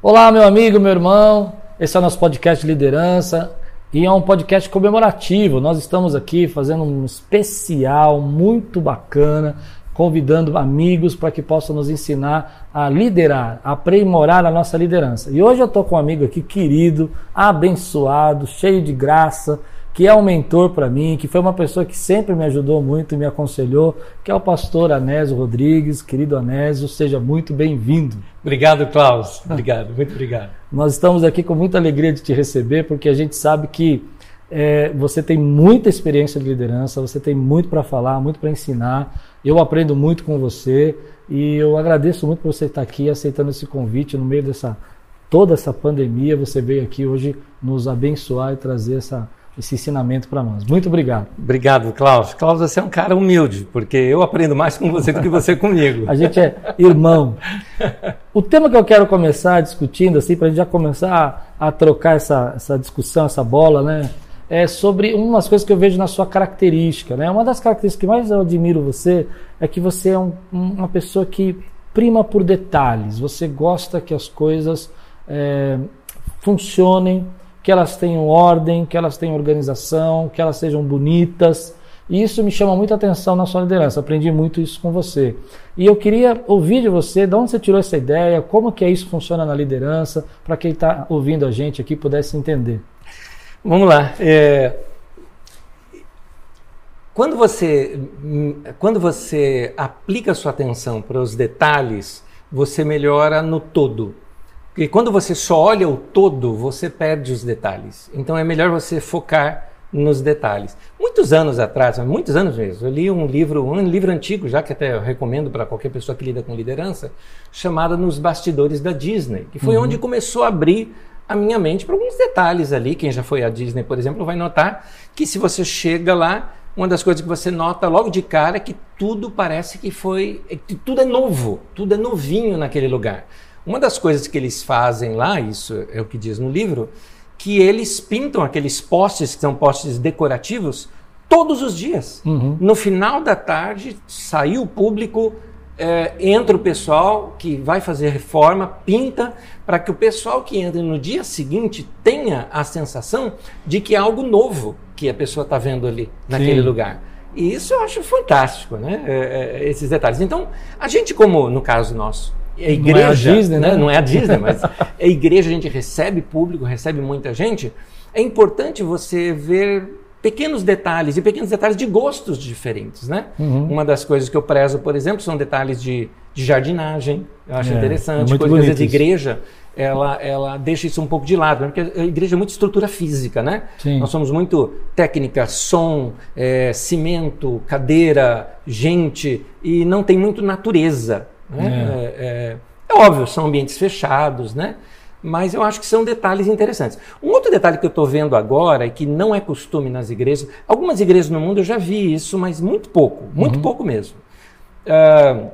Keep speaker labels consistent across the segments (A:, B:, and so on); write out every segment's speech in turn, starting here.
A: Olá, meu amigo, meu irmão. Esse é o nosso podcast de liderança e é um podcast comemorativo. Nós estamos aqui fazendo um especial muito bacana, convidando amigos para que possam nos ensinar a liderar, a aprimorar a nossa liderança. E hoje eu estou com um amigo aqui querido, abençoado, cheio de graça que é um mentor para mim, que foi uma pessoa que sempre me ajudou muito e me aconselhou, que é o pastor Anésio Rodrigues. Querido Anésio, seja muito bem-vindo.
B: Obrigado, Klaus. Obrigado, muito obrigado.
A: Nós estamos aqui com muita alegria de te receber, porque a gente sabe que é, você tem muita experiência de liderança, você tem muito para falar, muito para ensinar. Eu aprendo muito com você e eu agradeço muito por você estar aqui aceitando esse convite no meio dessa toda essa pandemia. Você veio aqui hoje nos abençoar e trazer essa esse ensinamento para nós. Muito obrigado.
B: Obrigado, Klaus. Klaus, você é um cara humilde, porque eu aprendo mais com você do que você comigo.
A: A gente é irmão. O tema que eu quero começar discutindo, assim, para a gente já começar a, a trocar essa, essa discussão, essa bola, né? É sobre umas coisas que eu vejo na sua característica, né? Uma das características que mais eu admiro você é que você é um, uma pessoa que prima por detalhes. Você gosta que as coisas é, funcionem que elas tenham ordem, que elas tenham organização, que elas sejam bonitas. E isso me chama muita atenção na sua liderança. Aprendi muito isso com você. E eu queria ouvir de você, de onde você tirou essa ideia, como que é isso funciona na liderança, para quem está ouvindo a gente aqui pudesse entender.
B: Vamos lá. É... Quando você, quando você aplica sua atenção para os detalhes, você melhora no todo. Porque quando você só olha o todo, você perde os detalhes. Então é melhor você focar nos detalhes. Muitos anos atrás, muitos anos mesmo, eu li um livro, um livro antigo, já que até eu recomendo para qualquer pessoa que lida com liderança, chamado Nos Bastidores da Disney, que foi uhum. onde começou a abrir a minha mente para alguns detalhes ali. Quem já foi à Disney, por exemplo, vai notar que se você chega lá, uma das coisas que você nota logo de cara é que tudo parece que foi, que tudo é novo, tudo é novinho naquele lugar. Uma das coisas que eles fazem lá, isso é o que diz no livro, que eles pintam aqueles postes, que são postes decorativos, todos os dias. Uhum. No final da tarde, saiu o público, é, entra o pessoal que vai fazer reforma, pinta, para que o pessoal que entra no dia seguinte tenha a sensação de que é algo novo que a pessoa está vendo ali, naquele Sim. lugar. E isso eu acho fantástico, né? É, é, esses detalhes. Então, a gente, como no caso nosso, a igreja, não é a Disney, né? Não é a Disney, mas a igreja a gente recebe público, recebe muita gente. É importante você ver pequenos detalhes e pequenos detalhes de gostos diferentes, né? Uhum. Uma das coisas que eu prezo, por exemplo, são detalhes de, de jardinagem. Eu acho é, interessante. É Coisas de igreja, ela, ela deixa isso um pouco de lado, né? porque a igreja é muito estrutura física, né? Sim. Nós somos muito técnica, som, é, cimento, cadeira, gente, e não tem muito natureza. Né? É. É, é, óbvio, são ambientes fechados, né? mas eu acho que são detalhes interessantes. Um outro detalhe que eu estou vendo agora e que não é costume nas igrejas, algumas igrejas no mundo eu já vi isso, mas muito pouco, muito uhum. pouco mesmo. Uh,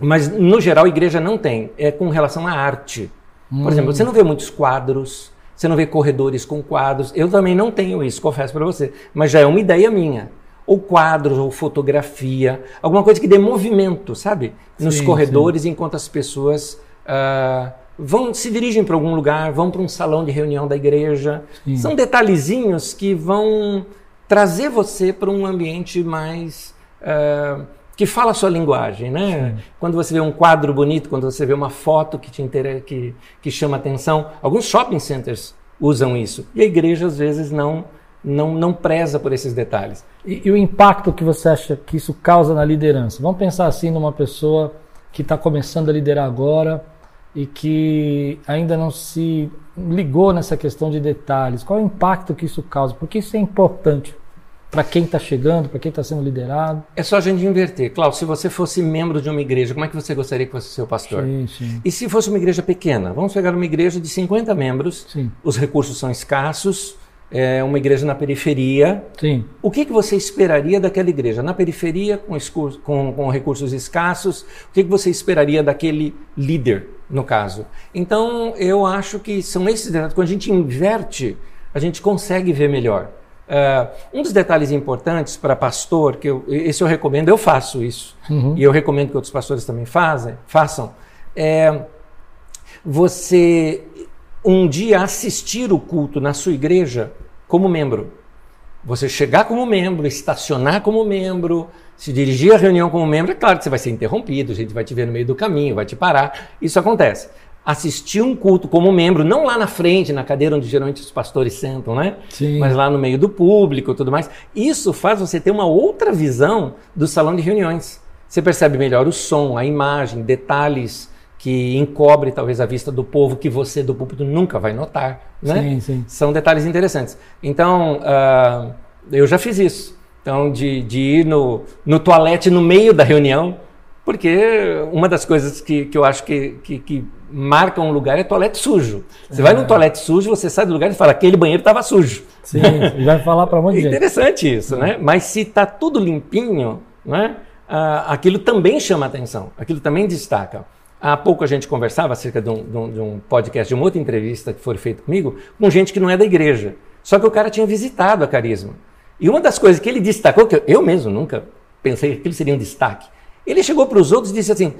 B: mas no geral a igreja não tem, é com relação à arte. Por uhum. exemplo, você não vê muitos quadros, você não vê corredores com quadros. Eu também não tenho isso, confesso para você, mas já é uma ideia minha ou quadros, ou fotografia, alguma coisa que dê movimento, sabe? Nos sim, corredores, sim. enquanto as pessoas uh, vão se dirigem para algum lugar, vão para um salão de reunião da igreja. Sim. São detalhezinhos que vão trazer você para um ambiente mais uh, que fala a sua linguagem, né? Sim. Quando você vê um quadro bonito, quando você vê uma foto que te inter... que, que chama atenção, alguns shopping centers usam isso e a igreja às vezes não não, não preza por esses detalhes.
A: E, e, o impacto que você acha que isso causa na liderança? Vamos pensar assim numa pessoa que está começando a liderar agora e que ainda não se ligou nessa questão de detalhes. Qual é o impacto que isso causa? Porque isso é importante para quem está chegando, para quem está sendo liderado.
B: É só a gente inverter. Cláudio, se você fosse membro de uma igreja, como é que você gostaria que fosse seu pastor? Sim, sim. E se fosse uma igreja pequena? Vamos pegar uma igreja de 50 membros, sim. os recursos são escassos, é uma igreja na periferia. Sim. O que, que você esperaria daquela igreja? Na periferia, com, com, com recursos escassos, o que, que você esperaria daquele líder, no caso? Então, eu acho que são esses detalhes. Quando a gente inverte, a gente consegue ver melhor. Uh, um dos detalhes importantes para pastor, que eu, esse eu recomendo, eu faço isso, uhum. e eu recomendo que outros pastores também fazem, façam, é você um dia assistir o culto na sua igreja como membro. Você chegar como membro, estacionar como membro, se dirigir à reunião como membro, é claro que você vai ser interrompido, a gente vai te ver no meio do caminho, vai te parar. Isso acontece. Assistir um culto como membro, não lá na frente, na cadeira onde geralmente os pastores sentam, né?
A: Sim.
B: Mas lá no meio do público e tudo mais. Isso faz você ter uma outra visão do salão de reuniões. Você percebe melhor o som, a imagem, detalhes que encobre talvez a vista do povo que você do púlpito nunca vai notar, né?
A: Sim, sim.
B: São detalhes interessantes. Então, uh, eu já fiz isso. Então, de, de ir no, no toalete no meio da reunião, porque uma das coisas que, que eu acho que, que, que marca um lugar é toalete sujo. Você é. vai num toalete sujo, você sai do lugar e fala, aquele banheiro estava sujo.
A: Sim, vai falar para um monte de
B: gente. Interessante isso, é. né? Mas se está tudo limpinho, né? Uh, aquilo também chama atenção, aquilo também destaca. Há pouco a gente conversava acerca de um, de, um, de um, podcast, de uma outra entrevista que foi feita comigo, com gente que não é da igreja. Só que o cara tinha visitado a Carisma. E uma das coisas que ele destacou, que eu mesmo nunca pensei que aquilo seria um destaque, ele chegou para os outros e disse assim: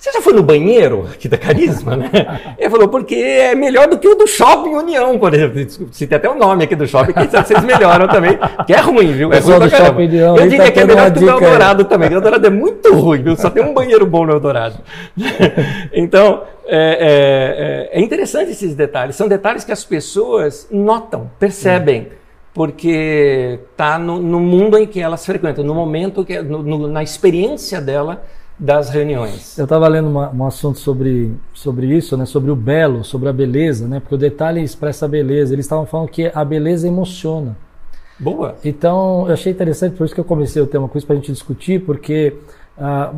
B: você já foi no banheiro aqui da Carisma, né? Ele falou, porque é melhor do que o do Shopping União, por exemplo. Tem até o nome aqui do shopping, quem sabe vocês melhoram também. Que é ruim, viu? É ruim
A: do Shopping União.
B: Eu diria tá que é melhor que o Eldorado também. O Eldorado é muito ruim, viu? Só tem um banheiro bom no Eldorado. então, é, é, é, interessante esses detalhes. São detalhes que as pessoas notam, percebem. Porque está no, no, mundo em que elas frequentam, no momento, que, no, no, na experiência dela, das reuniões.
A: Eu estava lendo uma, um assunto sobre, sobre isso, né, sobre o belo, sobre a beleza, né, porque o detalhe expressa a beleza. Eles estavam falando que a beleza emociona.
B: Boa.
A: Então, eu achei interessante, por isso que eu comecei o tema com isso para a gente discutir, porque, ah,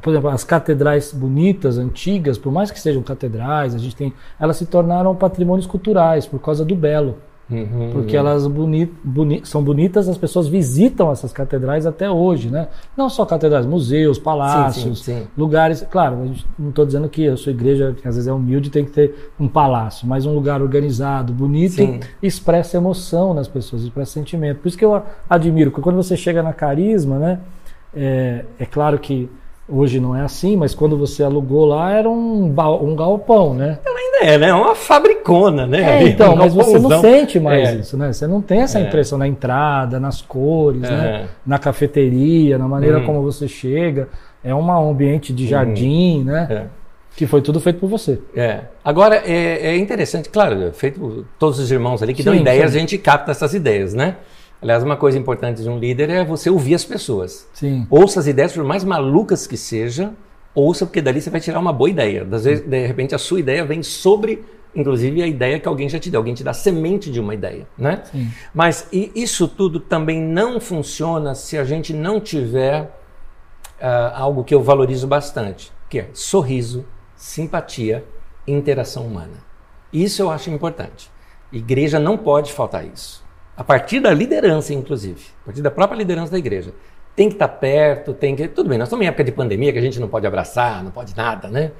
A: por exemplo, as catedrais bonitas, antigas, por mais que sejam catedrais, a gente tem, elas se tornaram patrimônios culturais por causa do belo. Uhum, porque elas boni, boni, são bonitas, as pessoas visitam essas catedrais até hoje, né? Não só catedrais, museus, palácios, sim, sim, sim. lugares. Claro, não estou dizendo que a sua igreja, que às vezes é humilde, tem que ter um palácio, mas um lugar organizado, bonito, expressa emoção nas pessoas, expressa sentimento. Por isso que eu admiro, porque quando você chega na carisma, né? É, é claro que Hoje não é assim, mas quando você alugou lá era um, um galpão, né?
B: Ela ainda é, né? Uma fabricona, né?
A: É, então, um mas você não sente mais é. isso, né? Você não tem essa é. impressão na entrada, nas cores, né? É. Na cafeteria, na maneira hum. como você chega. É um ambiente de jardim, hum. né? É. Que foi tudo feito por você.
B: É. Agora, é, é interessante, claro, feito por todos os irmãos ali que sim, dão ideias, sim. a gente capta essas ideias, né? Aliás, uma coisa importante de um líder é você ouvir as pessoas.
A: Sim.
B: Ouça as ideias, por mais malucas que sejam, ouça, porque dali você vai tirar uma boa ideia. Às vezes, de repente, a sua ideia vem sobre, inclusive, a ideia que alguém já te deu. Alguém te dá semente de uma ideia, né? Sim. Mas isso tudo também não funciona se a gente não tiver uh, algo que eu valorizo bastante, que é sorriso, simpatia interação humana. Isso eu acho importante. Igreja não pode faltar isso a partir da liderança, inclusive, a partir da própria liderança da igreja. Tem que estar perto, tem que. Tudo bem, nós estamos em época de pandemia que a gente não pode abraçar, não pode nada, né?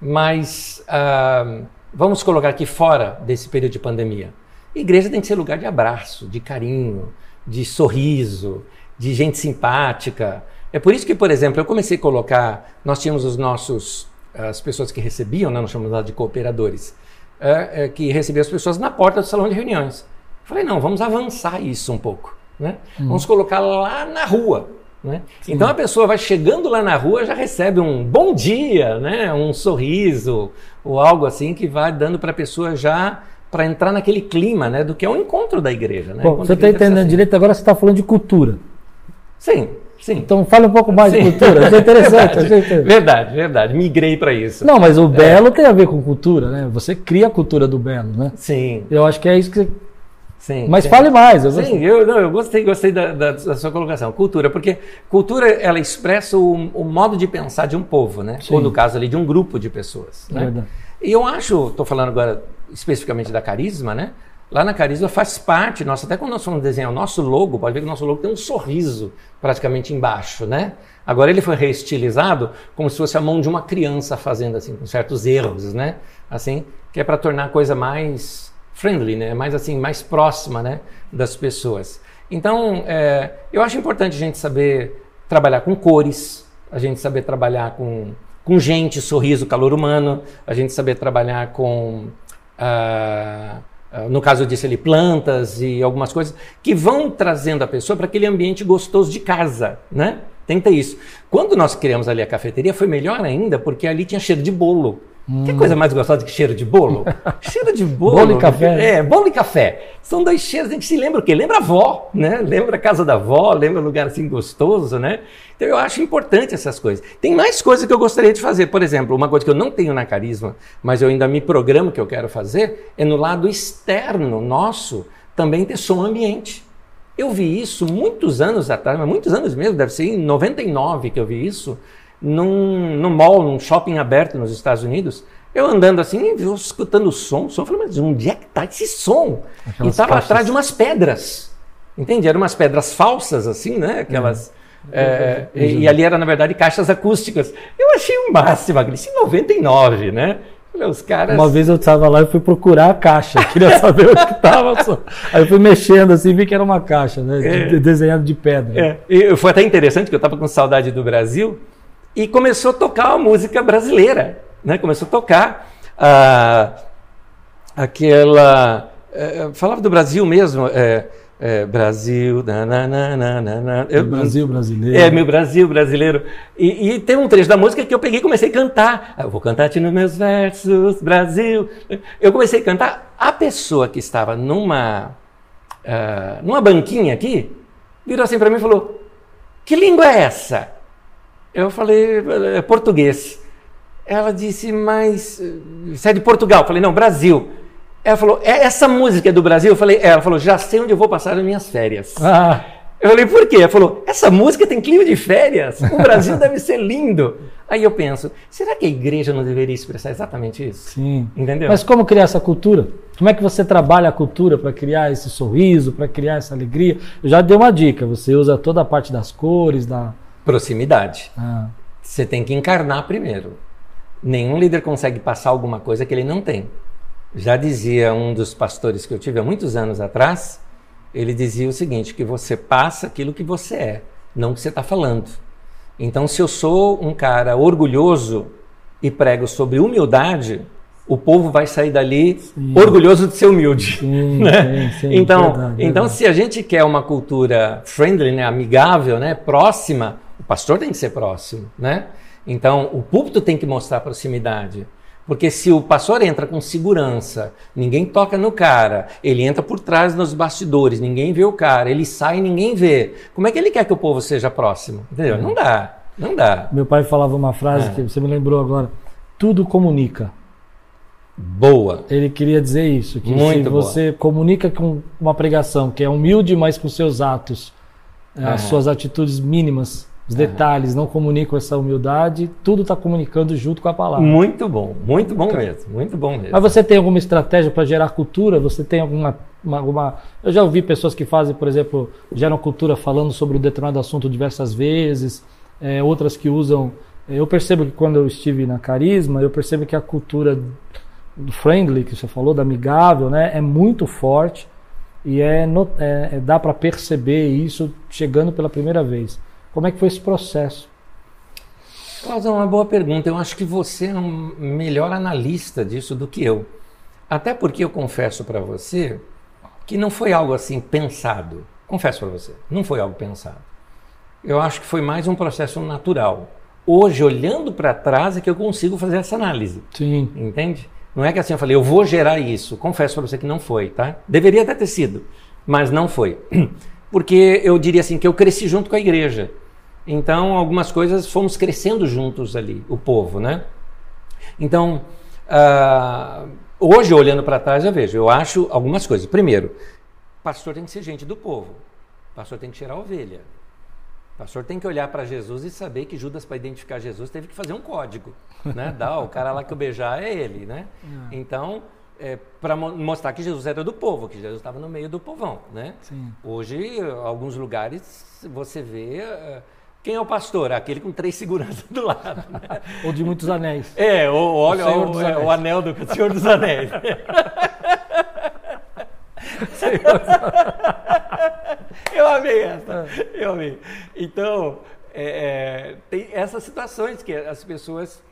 B: Mas ah, vamos colocar aqui fora desse período de pandemia. A igreja tem que ser lugar de abraço, de carinho, de sorriso, de gente simpática. É por isso que, por exemplo, eu comecei a colocar. Nós tínhamos os nossos. as pessoas que recebiam, né, nós chamamos de cooperadores, é, é, que recebiam as pessoas na porta do salão de reuniões. Falei, não, vamos avançar isso um pouco. Né? Hum. Vamos colocar lá na rua. Né? Então a pessoa vai chegando lá na rua, já recebe um bom dia, né? um sorriso, ou algo assim que vai dando para a pessoa já para entrar naquele clima né? do que é o encontro da igreja. Né?
A: Bom, você está entendendo assim. direito, agora você está falando de cultura.
B: Sim, Sim.
A: Então fale um pouco mais Sim. de cultura. Isso é interessante.
B: verdade, verdade, verdade. Migrei para isso.
A: Não, mas o é. belo tem a ver com cultura, né? Você cria a cultura do belo, né?
B: Sim.
A: Eu acho que é isso que
B: Sim,
A: Mas sim. fale mais.
B: Eu sim, eu, não, eu gostei, gostei da, da, da, sua colocação. Cultura, porque cultura ela expressa o, o modo de pensar de um povo, né? Sim. Ou no caso ali de um grupo de pessoas. Né? Verdade. E eu acho, estou falando agora especificamente da Carisma, né? Lá na Carisma faz parte, nossa, até quando nós fomos desenhar o nosso logo, pode ver que o nosso logo tem um sorriso praticamente embaixo, né? Agora ele foi reestilizado como se fosse a mão de uma criança fazendo assim, com certos erros, né? Assim, que é para tornar a coisa mais friendly, né? mais assim, mais próxima né? das pessoas. Então, é, eu acho importante a gente saber trabalhar com cores, a gente saber trabalhar com, com gente, sorriso, calor humano, a gente saber trabalhar com, ah, no caso eu disse ali, plantas e algumas coisas que vão trazendo a pessoa para aquele ambiente gostoso de casa, né? Ter isso. Quando nós criamos ali a cafeteria, foi melhor ainda, porque ali tinha cheiro de bolo. Hum. Que coisa mais gostosa que cheiro de bolo? cheiro de bolo.
A: bolo e café.
B: É, bolo e café. São dois cheiros, a gente se lembra o quê? Lembra a avó, né? Lembra a casa da avó, lembra um lugar assim gostoso, né? Então eu acho importante essas coisas. Tem mais coisas que eu gostaria de fazer. Por exemplo, uma coisa que eu não tenho na Carisma, mas eu ainda me programo que eu quero fazer, é no lado externo nosso também ter som ambiente. Eu vi isso muitos anos atrás, mas muitos anos mesmo, deve ser em 99 que eu vi isso, num, num mall, num shopping aberto nos Estados Unidos. Eu andando assim, eu escutando o som, o som, eu falei, mas onde é que está esse som? Aquelas e estava atrás de umas pedras. Entende? Eram umas pedras falsas, assim, né? Aquelas. É. É, e, e, ali era, na verdade, caixas acústicas. Eu achei o máximo, isso em 99, né?
A: Os caras... Uma vez eu estava lá e fui procurar a caixa, queria saber o que estava. Aí eu fui mexendo assim e vi que era uma caixa, né? É. Desenhado de pedra.
B: É. E foi até interessante que eu estava com saudade do Brasil e começou a tocar uma música brasileira. Né? Começou a tocar ah, aquela. É, falava do Brasil mesmo. É, é, Brasil, nananana,
A: eu, Brasil brasileiro.
B: É, meu Brasil brasileiro. E, e, tem um trecho da música que eu peguei e comecei a cantar. Eu vou cantar-te nos meus versos, Brasil. Eu comecei a cantar. A pessoa que estava numa, uh, numa banquinha aqui virou assim para mim e falou: Que língua é essa? Eu falei: É português. Ela disse: Mas você é de Portugal? Eu falei: Não, Brasil. Ela falou, é essa música é do Brasil? Eu falei, é. Ela falou, já sei onde eu vou passar as minhas férias. Ah. Eu falei, por quê? Ela falou, essa música tem clima de férias. O Brasil deve ser lindo. Aí eu penso, será que a igreja não deveria expressar exatamente isso?
A: Sim. Entendeu? Mas como criar essa cultura? Como é que você trabalha a cultura para criar esse sorriso, para criar essa alegria? Eu já dei uma dica, você usa toda a parte das cores, da...
B: Proximidade. Ah. Você tem que encarnar primeiro. Nenhum líder consegue passar alguma coisa que ele não tem. Já dizia um dos pastores que eu tive há muitos anos atrás, ele dizia o seguinte: que você passa aquilo que você é, não o que você está falando. Então, se eu sou um cara orgulhoso e prego sobre humildade, o povo vai sair dali sim. orgulhoso de ser humilde. Sim, né? sim, então, verdade, então verdade. se a gente quer uma cultura friendly, né, amigável, né, próxima, o pastor tem que ser próximo, né? Então, o púlpito tem que mostrar proximidade. Porque se o pastor entra com segurança, ninguém toca no cara, ele entra por trás nos bastidores, ninguém vê o cara, ele sai e ninguém vê. Como é que ele quer que o povo seja próximo? Entendeu? Não dá, não dá.
A: Meu pai falava uma frase é. que você me lembrou agora: tudo comunica.
B: Boa.
A: Ele queria dizer isso, que Muito se você boa. comunica com uma pregação que é humilde, mas com seus atos, é. as suas atitudes mínimas, os detalhes, não comunicam essa humildade, tudo está comunicando junto com a palavra.
B: Muito bom, muito bom mesmo, muito bom mesmo.
A: Mas você tem alguma estratégia para gerar cultura? Você tem alguma, uma, alguma... Eu já ouvi pessoas que fazem, por exemplo, geram cultura falando sobre um determinado assunto diversas vezes, é, outras que usam... É, eu percebo que quando eu estive na Carisma, eu percebo que a cultura do friendly, que você falou, da amigável, né, é muito forte e é, é, é dá para perceber isso chegando pela primeira vez. Como é que foi esse processo?
B: Cláudio, é uma boa pergunta. Eu acho que você é um melhor analista disso do que eu. Até porque eu confesso para você que não foi algo assim pensado. Confesso para você, não foi algo pensado. Eu acho que foi mais um processo natural. Hoje, olhando para trás, é que eu consigo fazer essa análise.
A: Sim.
B: Entende? Não é que assim eu falei, eu vou gerar isso. Confesso para você que não foi, tá? Deveria até ter sido, mas não foi. Porque eu diria assim que eu cresci junto com a igreja. Então, algumas coisas fomos crescendo juntos ali, o povo, né? Então, uh, hoje, olhando para trás, eu vejo, eu acho algumas coisas. Primeiro, pastor tem que ser gente do povo. Pastor tem que tirar a ovelha. Pastor tem que olhar para Jesus e saber que Judas, para identificar Jesus, teve que fazer um código. Né? Dá, o cara lá que eu beijar é ele, né? É. Então, é, para mo mostrar que Jesus era do povo, que Jesus estava no meio do povão, né? Sim. Hoje, alguns lugares, você vê... Uh, quem é o pastor? Aquele com três seguranças do lado. Né?
A: ou de muitos anéis.
B: É, ou olha o, o, é, o, anel do Senhor dos Anéis. eu amei essa. Eu amei. Então, é, é, tem essas situações que as pessoas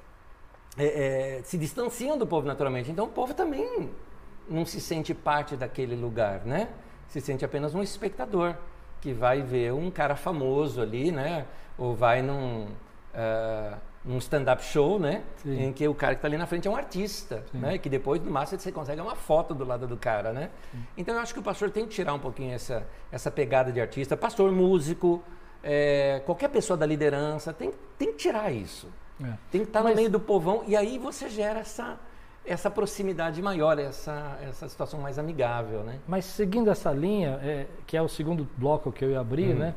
B: é, é, se distanciam do povo naturalmente. Então o povo também não se sente parte daquele lugar, né? Se sente apenas um espectador que vai ver um cara famoso ali, né? Ou vai num, uh, num stand-up show, né? Sim. Em que o cara que está ali na frente é um artista, Sim. né? Que depois, no máximo, você consegue uma foto do lado do cara, né? Sim. Então eu acho que o pastor tem que tirar um pouquinho essa, essa pegada de artista. Pastor, músico, é, qualquer pessoa da liderança, tem, tem que tirar isso. É. Tem que estar Mas... no meio do povão e aí você gera essa, essa proximidade maior, essa, essa situação mais amigável, né?
A: Mas seguindo essa linha, é, que é o segundo bloco que eu ia abrir, uhum. né?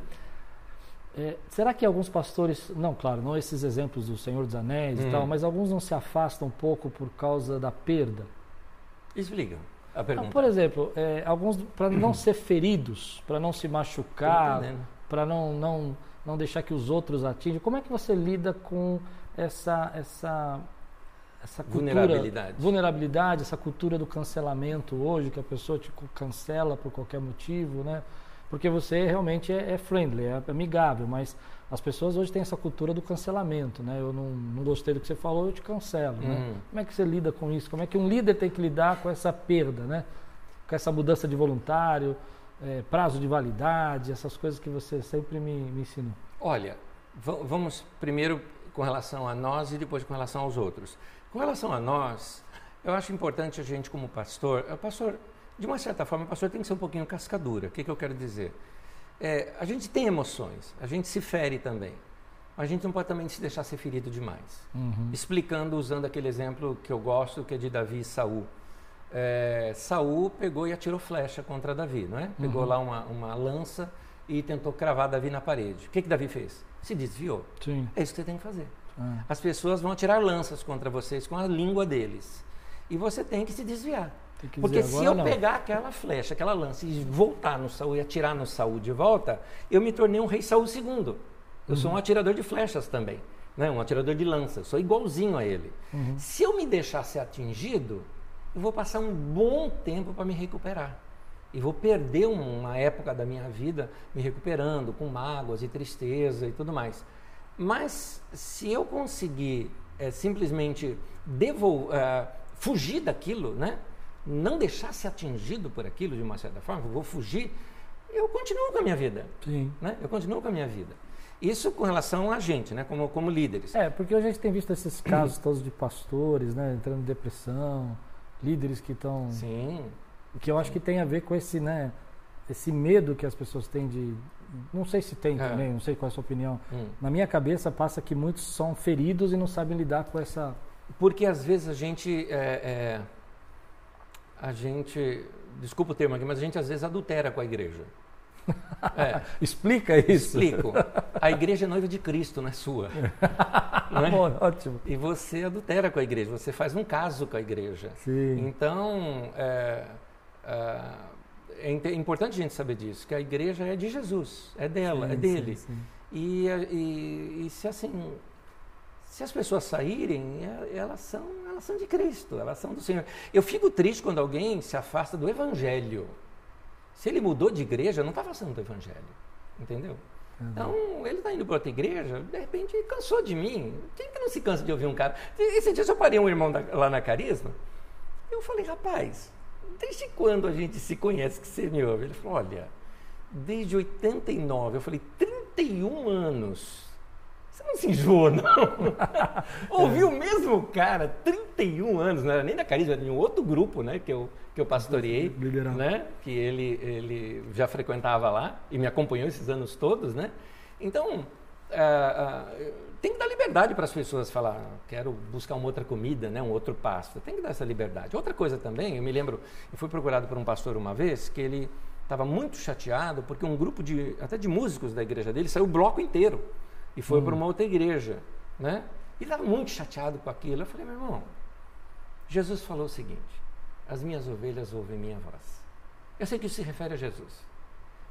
A: É, será que alguns pastores, não, claro, não esses exemplos do Senhor dos Anéis uhum. e tal, mas alguns não se afastam um pouco por causa da perda?
B: Explica a pergunta.
A: Ah, por exemplo, é, alguns para não ser feridos, para não se machucar, para não, não, não deixar que os outros atinjam, como é que você lida com essa, essa, essa cultura,
B: vulnerabilidade.
A: vulnerabilidade, essa cultura do cancelamento hoje, que a pessoa te cancela por qualquer motivo, né? Porque você realmente é, é friendly, é amigável, mas as pessoas hoje têm essa cultura do cancelamento, né? Eu não, não gostei do que você falou, eu te cancelo, né? Uhum. Como é que você lida com isso? Como é que um líder tem que lidar com essa perda, né? Com essa mudança de voluntário, é, prazo de validade, essas coisas que você sempre me, me ensinou.
B: Olha, vamos primeiro com relação a nós e depois com relação aos outros. Com relação a nós, eu acho importante a gente, como pastor, o pastor, de uma certa forma, o pastor tem que ser um pouquinho cascadura. O que, que eu quero dizer? É, a gente tem emoções, a gente se fere também. A gente não pode também se deixar ser ferido demais. Uhum. Explicando, usando aquele exemplo que eu gosto, que é de Davi e Saul. É, Saul pegou e atirou flecha contra Davi, não é? Pegou uhum. lá uma, uma lança e tentou cravar Davi na parede. O que, que Davi fez? Se desviou.
A: Sim.
B: É isso que você tem que fazer. Ah. As pessoas vão atirar lanças contra vocês com a língua deles. E você tem que se desviar. Que Porque se eu não. pegar aquela flecha, aquela lança e voltar no Saul e atirar no Saul de volta, eu me tornei um rei Saul II. Eu uhum. sou um atirador de flechas também. Né? Um atirador de lanças. Sou igualzinho a ele. Uhum. Se eu me deixar ser atingido, eu vou passar um bom tempo para me recuperar e vou perder uma época da minha vida me recuperando com mágoas e tristeza e tudo mais. Mas se eu conseguir é, simplesmente devol é, fugir daquilo, né? Não deixar ser atingido por aquilo de uma certa forma, vou fugir, eu continuo com a minha vida.
A: Sim.
B: Né? Eu continuo com a minha vida. Isso com relação a gente, né? como, como líderes.
A: É, porque a gente tem visto esses casos todos de pastores né? entrando em depressão, líderes que estão.
B: Sim
A: o que eu acho que tem a ver com esse, né, esse medo que as pessoas têm de. Não sei se tem é. também, não sei qual é a sua opinião. Hum. Na minha cabeça passa que muitos são feridos e não sabem lidar com essa.
B: Porque às vezes a gente. É, é, a gente. Desculpa o termo aqui, mas a gente às vezes adultera com a igreja.
A: É. Explica isso.
B: Explico. A igreja é noiva de Cristo, não é sua.
A: Não é? Bom, ótimo.
B: E você adultera com a igreja, você faz um caso com a igreja.
A: Sim.
B: Então, é, ah, é importante a gente saber disso, que a igreja é de Jesus, é dela, sim, é dele. Sim, sim. E, e, e, se assim, se as pessoas saírem, é, elas são, elas são de Cristo, elas são do Senhor. Eu fico triste quando alguém se afasta do Evangelho. Se ele mudou de igreja, não está afastando do Evangelho, entendeu? Uhum. Então, ele está indo para outra igreja, de repente cansou de mim. Quem que não se cansa de ouvir um cara? Esse dia eu parei um irmão da, lá na Carisma, eu falei, rapaz, desde quando a gente se conhece que você me ouve? Ele falou, olha, desde 89. Eu falei, 31 anos. Você não se enjoa, não? Ouvi o mesmo cara, 31 anos, não era nem da Carisma, era de um outro grupo, né, que eu, que eu pastoreei, né, que ele, ele já frequentava lá e me acompanhou esses anos todos, né? Então, uh, uh, tem que dar liberdade para as pessoas falar, quero buscar uma outra comida, né, um outro pasto. Tem que dar essa liberdade. Outra coisa também, eu me lembro, eu fui procurado por um pastor uma vez que ele estava muito chateado porque um grupo de até de músicos da igreja dele saiu o bloco inteiro e foi hum. para uma outra igreja, né? E estava muito chateado com aquilo. Eu falei, meu irmão, Jesus falou o seguinte: as minhas ovelhas ouvem minha voz. Eu sei que isso se refere a Jesus,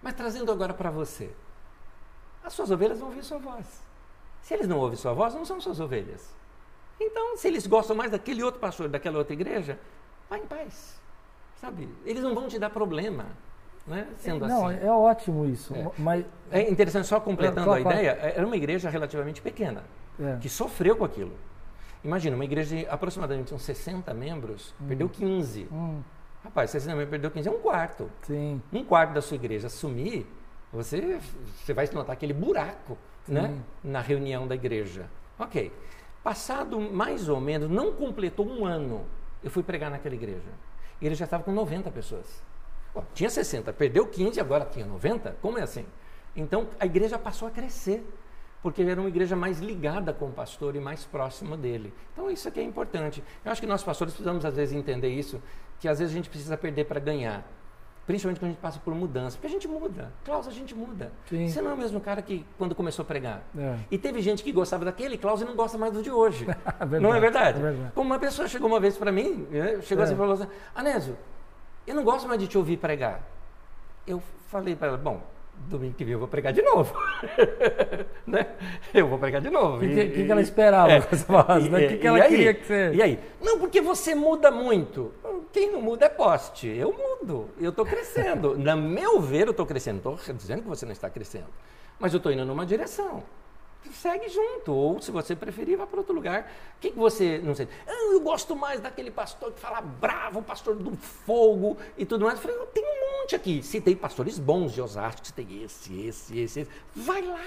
B: mas trazendo agora para você, as suas ovelhas vão ouvir sua voz. Se eles não ouvem sua voz, não são suas ovelhas. Então, se eles gostam mais daquele outro pastor, daquela outra igreja, vá em paz. Sabe? Eles não vão te dar problema. Né? Sendo
A: não,
B: assim.
A: é ótimo isso.
B: É.
A: Mas...
B: é interessante, só completando a ideia, era uma igreja relativamente pequena, é. que sofreu com aquilo. Imagina, uma igreja de aproximadamente uns 60 membros, hum. perdeu 15. Hum. Rapaz, 60 membros perdeu 15 é um quarto.
A: Sim.
B: Um quarto da sua igreja sumir, você, você vai notar aquele buraco né, na reunião da igreja. Ok. Passado mais ou menos, não completou um ano, eu fui pregar naquela igreja. E ele já estava com 90 pessoas. Tinha 60, perdeu 15, agora tinha 90? Como é assim? Então a igreja passou a crescer porque era uma igreja mais ligada com o pastor e mais próxima dele. Então isso aqui é importante. Eu acho que nós pastores precisamos às vezes entender isso, que às vezes a gente precisa perder para ganhar. Principalmente quando a gente passa por mudança. Porque a gente muda. Klaus, a gente muda. Sim. Você não é o mesmo cara que quando começou a pregar. É. E teve gente que gostava daquele Klaus e não gosta mais do de hoje. verdade, não é verdade? é verdade? Como uma pessoa chegou uma vez para mim, né, chegou é. assim e falou assim, Anésio, eu não gosto mais de te ouvir pregar. Eu falei para ela, bom, domingo que vem eu vou pregar de novo. né? Eu vou pregar de novo.
A: O que, que, que, ela esperava é, que você falasse? O que, que ela queria que você.
B: E aí? Não, porque você muda muito. Quem não muda é poste. Eu mudo. Eu estou crescendo. Na meu ver, eu estou crescendo. Estou dizendo que você não está crescendo. Mas eu estou indo numa direção segue junto. Ou, se você preferir, vá para outro lugar. O que, que você, não sei, ah, eu gosto mais daquele pastor que fala bravo, pastor do fogo e tudo mais. Eu falei, tem um monte aqui. Citei pastores bons de Osasco, citei esse, esse, esse, esse. Vai lá.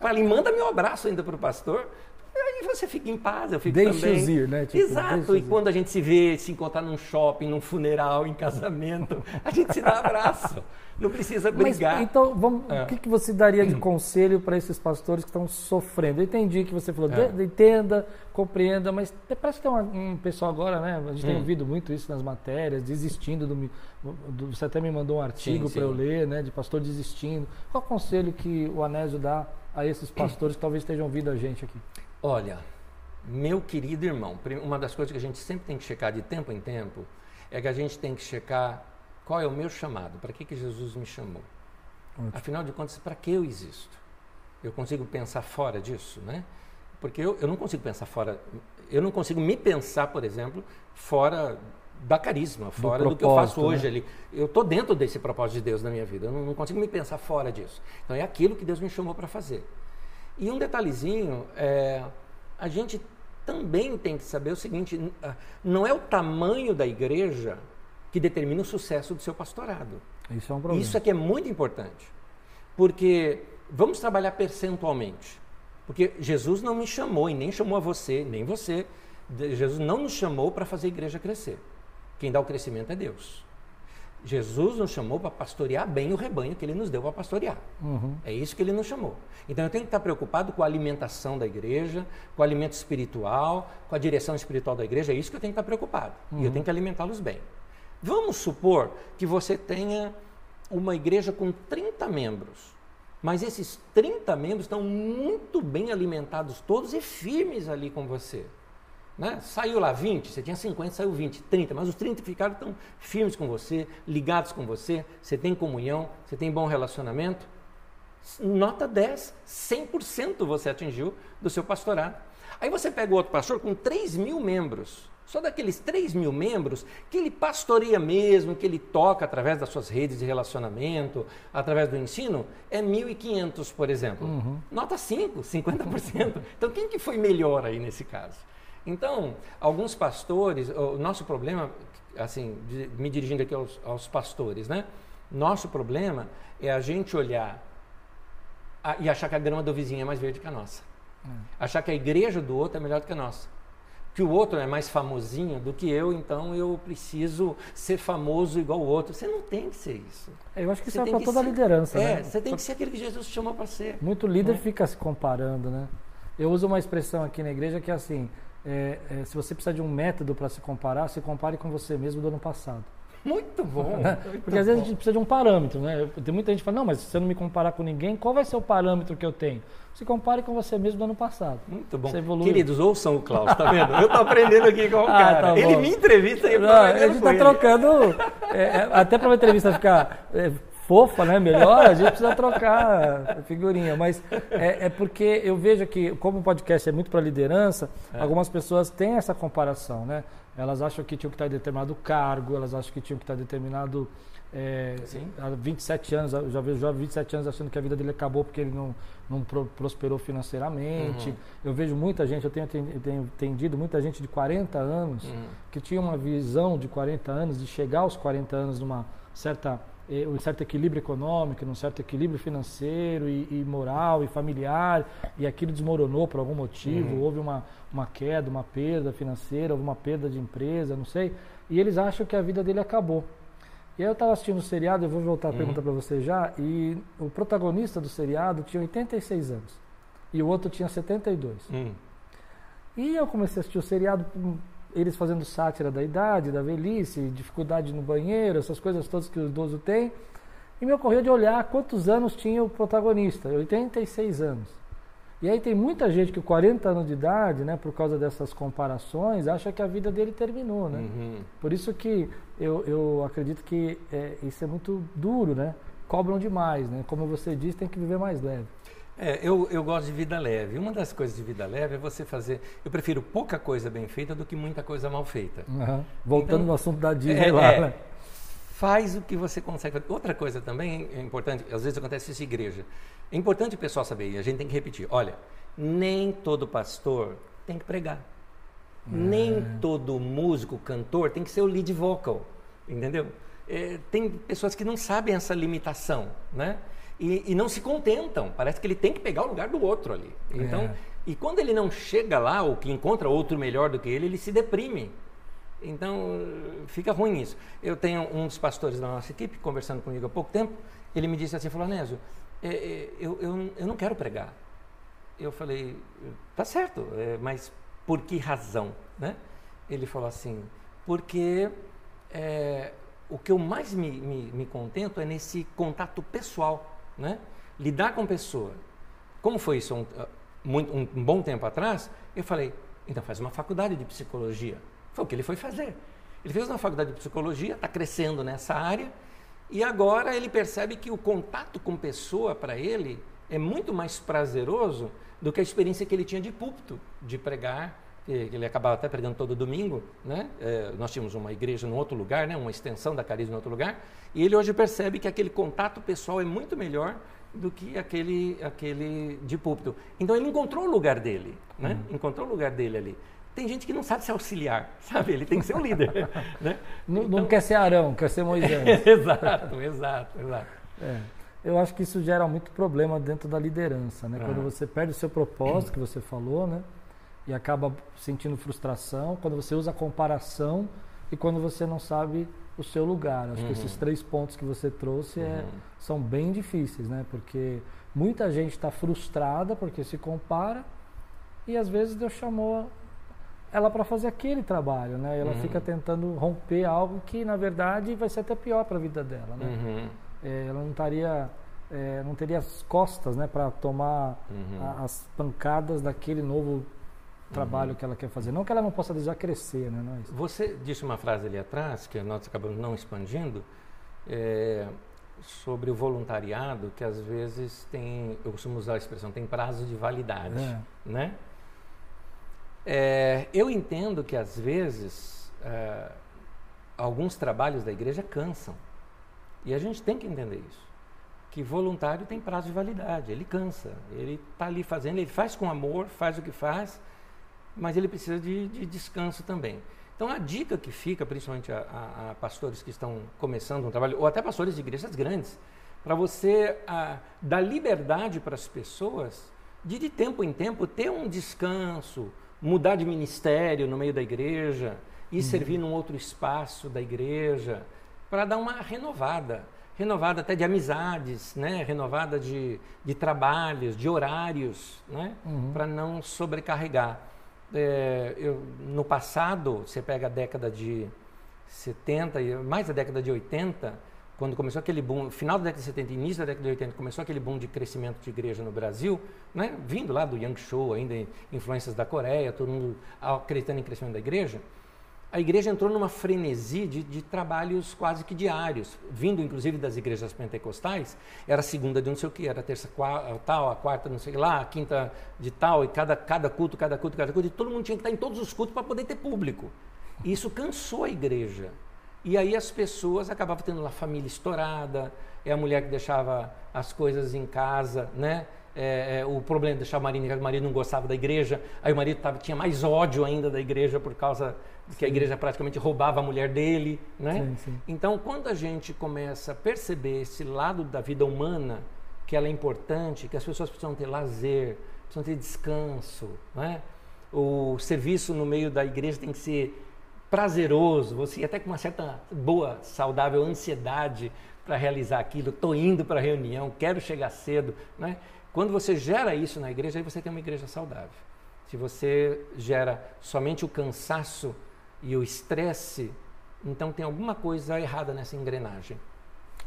B: Falei, manda meu abraço ainda para o pastor. Aí você fica em paz, eu fico
A: deixa
B: também.
A: ir, né?
B: Tipo, Exato, e quando a gente se vê, se encontrar num shopping, num funeral, em casamento, a gente se dá abraço. Não precisa brigar.
A: Mas, então, vamos, é. o que, que você daria de conselho para esses pastores que estão sofrendo? Eu entendi que você falou, é. entenda, compreenda, mas parece que tem um, um pessoal agora, né? A gente hum. tem ouvido muito isso nas matérias, desistindo do, do Você até me mandou um artigo para eu ler, né? De pastor desistindo. Qual o conselho que o Anésio dá a esses pastores que talvez estejam ouvindo a gente aqui?
B: Olha, meu querido irmão, uma das coisas que a gente sempre tem que checar de tempo em tempo é que a gente tem que checar qual é o meu chamado, para que, que Jesus me chamou. Ótimo. Afinal de contas, para que eu existo? Eu consigo pensar fora disso, né? Porque eu, eu não consigo pensar fora, eu não consigo me pensar, por exemplo, fora da carisma, fora do, do que eu faço hoje né? ali. Eu estou dentro desse propósito de Deus na minha vida, eu não, não, consigo me pensar fora disso. Então é aquilo que Deus me chamou para fazer. E um detalhezinho, é, a gente também tem que saber o seguinte: não é o tamanho da igreja que determina o sucesso do seu pastorado.
A: Isso é um problema.
B: Isso aqui é muito importante. Porque vamos trabalhar percentualmente. Porque Jesus não me chamou e nem chamou a você, nem você. Jesus não nos chamou para fazer a igreja crescer. Quem dá o crescimento é Deus. Jesus nos chamou para pastorear bem o rebanho que ele nos deu para pastorear. Uhum. É isso que ele nos chamou. Então eu tenho que estar preocupado com a alimentação da igreja, com o alimento espiritual, com a direção espiritual da igreja. É isso que eu tenho que estar preocupado. Uhum. E eu uhum. tenho que alimentá-los bem. Vamos supor que você tenha uma igreja com 30 membros. Mas esses 30 membros estão muito bem alimentados todos e firmes ali com você. Né? Saiu lá 20, você tinha 50, saiu 20, 30, mas os 30 ficaram tão firmes com você, ligados com você, você tem comunhão, você tem bom relacionamento. Nota 10, 100% você atingiu do seu pastorado. Aí você pega o outro pastor com 3 mil membros, só daqueles 3 mil membros que ele pastoreia mesmo, que ele toca através das suas redes de relacionamento, através do ensino, é 1.500, por exemplo. Uhum. Nota 5, 50%. Então quem que foi melhor aí nesse caso? Então, alguns pastores, o nosso problema, assim, de, me dirigindo aqui aos, aos, pastores, né? Nosso problema é a gente olhar a, e achar que a grama do vizinho é mais verde que a nossa. É. Achar que a igreja do outro é melhor do que a nossa. Que o outro é mais famosinho do que eu, então eu preciso ser famoso igual o outro. Você não tem que ser isso.
A: Eu acho que você isso é para toda ser, a liderança.
B: É,
A: né?
B: você tem que ser aquele que Jesus chamou para ser.
A: Muito líder né? fica se comparando, né? Eu uso uma expressão aqui na igreja que é assim: é, é, se você precisar de um método para se comparar, se compare com você mesmo do ano passado.
B: Muito bom. Muito
A: Porque às vezes a gente precisa de um parâmetro, né? Tem muita gente que fala, não, mas se você não me comparar com ninguém, qual vai ser o parâmetro que eu tenho? Se compare com você mesmo do ano passado.
B: Muito bom. Queridos, ouçam o Klaus, tá vendo? Eu tô aprendendo aqui com o ah, cara. Tá Ele me entrevista e eu
A: não, A gente tá ele. trocando. É, é, até para uma entrevista ficar é, fofa, né? Melhor, a gente precisa trocar figurinha. Mas é, é, porque eu vejo que, como o podcast é muito para liderança, é. algumas pessoas têm essa comparação, né? Elas acham que tinham que estar em determinado cargo, elas acham que tinham que estar em determinado. É, há 27 anos, eu já vejo jovem 27 anos achando que a vida dele acabou porque ele não, não prosperou financeiramente. Uhum. Eu vejo muita gente, eu tenho, tenho entendido muita gente de 40 anos uhum. que tinha uma visão de 40 anos, de chegar aos 40 anos numa certa um certo equilíbrio econômico, um certo equilíbrio financeiro e, e, moral e familiar, e aquilo desmoronou por algum motivo, uhum. houve uma, uma queda, uma perda financeira, houve uma perda de empresa, não sei, e eles acham que a vida dele acabou. E aí eu estava assistindo o seriado, eu vou voltar a uhum. pergunta para você já, e o protagonista do seriado tinha 86 anos, e o outro tinha 72. Uhum. E eu comecei a assistir o seriado eles fazendo sátira da idade, da velhice, dificuldade no banheiro, essas coisas todas que o idoso tem. E me ocorreu de olhar quantos anos tinha o protagonista, 86 anos. E aí tem muita gente que com 40 anos de idade, né, por causa dessas comparações, acha que a vida dele terminou, né? Uhum. Por isso que eu, eu acredito que é, isso é muito duro, né? Cobram demais, né? Como você disse, tem que viver mais leve.
B: É, eu, eu gosto de vida leve. Uma das coisas de vida leve é você fazer. Eu prefiro pouca coisa bem feita do que muita coisa mal feita.
A: Uhum. Voltando então, no assunto da Disney é, lá, é, né?
B: Faz o que você consegue fazer. Outra coisa também é importante, às vezes acontece isso em igreja. É importante o pessoal saber, e a gente tem que repetir: olha, nem todo pastor tem que pregar. Nem é. todo músico, cantor tem que ser o lead vocal. Entendeu? É, tem pessoas que não sabem essa limitação, né? E, e, não se contentam. Parece que ele tem que pegar o lugar do outro ali. Então, é. e quando ele não chega lá ou que encontra outro melhor do que ele, ele se deprime. Então, fica ruim isso. Eu tenho um dos pastores da nossa equipe conversando comigo há pouco tempo. Ele me disse assim, falou, Anésio, é, é, eu, eu, eu não quero pregar. Eu falei, tá certo, é, mas por que razão? Né? Ele falou assim, porque é, o que eu mais me, me, me contento é nesse contato pessoal né? lidar com pessoa. Como foi isso um, muito, um, um bom tempo atrás, eu falei, então faz uma faculdade de psicologia. Foi o que ele foi fazer. Ele fez uma faculdade de psicologia, está crescendo nessa área, e agora ele percebe que o contato com pessoa para ele é muito mais prazeroso do que a experiência que ele tinha de púlpito, de pregar, que ele acabava até pregando todo domingo, né? É, nós tínhamos uma igreja em outro lugar, né? uma extensão da Carisma em outro lugar, e ele hoje percebe que aquele contato pessoal é muito melhor do que aquele, aquele de púlpito. Então ele encontrou o lugar dele, né? Uhum. encontrou o lugar dele ali. Tem gente que não sabe se auxiliar, sabe? Ele tem que ser um líder. né?
A: não, então... não, quer ser Arão, quer ser Moisés.
B: exato, exato, exato.
A: É. Eu acho que isso gera muito problema dentro da liderança, né? Quando você perde o seu propósito, que você falou, né? E acaba sentindo frustração quando você usa a comparação e quando você não sabe o seu lugar. Acho uhum. que esses três pontos que você trouxe é, uhum. são bem difíceis, né? Porque muita gente está frustrada porque se compara e às vezes Deus chamou ela para fazer aquele trabalho, né? E ela uhum. fica tentando romper algo que na verdade vai ser até pior para a vida dela, né? Uhum. É, ela não estaria é, não teria as costas, né, para tomar uhum. a, as pancadas daquele novo trabalho que ela quer fazer. Não que ela não possa desejar crescer, né? Não é
B: Você disse uma frase ali atrás, que nós acabamos não expandindo, é, sobre o voluntariado, que às vezes tem, eu costumo usar a expressão, tem prazo de validade, é. né? É, eu entendo que às vezes é, alguns trabalhos da igreja cansam. E a gente tem que entender isso. Que voluntário tem prazo de validade, ele cansa, ele está ali fazendo, ele faz com amor, faz o que faz, mas ele precisa de, de descanso também. Então, a dica que fica, principalmente a, a, a, pastores que estão começando um trabalho, ou até pastores de igrejas grandes, para você a, dar liberdade para as pessoas de, de tempo em tempo, ter um descanso, mudar de ministério no meio da igreja, e uhum. servir num outro espaço da igreja, para dar uma renovada. Renovada até de amizades, né? renovada de, de trabalhos, de horários, né? Uhum. para não sobrecarregar é, eu, no passado, você pega a década de 70, mais a década de 80, quando começou aquele boom, final da década de 70 início da década de 80, começou aquele boom de crescimento de igreja no Brasil, né, vindo lá do Yang Show, ainda influências da Coreia, todo mundo acreditando em crescimento da igreja a igreja entrou numa frenesi de, de, trabalhos quase que diários, vindo inclusive das igrejas pentecostais, era segunda de não sei o que, era terça tal, a quarta não sei lá, a quinta de tal, e cada, cada culto, cada culto, cada culto, e todo mundo tinha que estar em todos os cultos para poder ter público. E isso cansou a igreja. E aí as pessoas acabavam tendo uma família estourada, é a mulher que deixava as coisas em casa, né? É, é, o problema de deixar o marido em casa, o marido não gostava da igreja, aí o marido tava, tinha mais ódio ainda da igreja por causa sim. que a igreja praticamente roubava a mulher dele, né? Sim, sim. Então, quando a gente começa a perceber esse lado da vida humana, que ela é importante, que as pessoas precisam ter lazer, precisam ter descanso, né? O serviço no meio da igreja tem que ser prazeroso, você até com uma certa boa, saudável ansiedade para realizar aquilo. Estou indo para a reunião, quero chegar cedo, né? Quando você gera isso na igreja, aí você tem uma igreja saudável. Se você gera somente o cansaço e o estresse, então tem alguma coisa errada nessa engrenagem.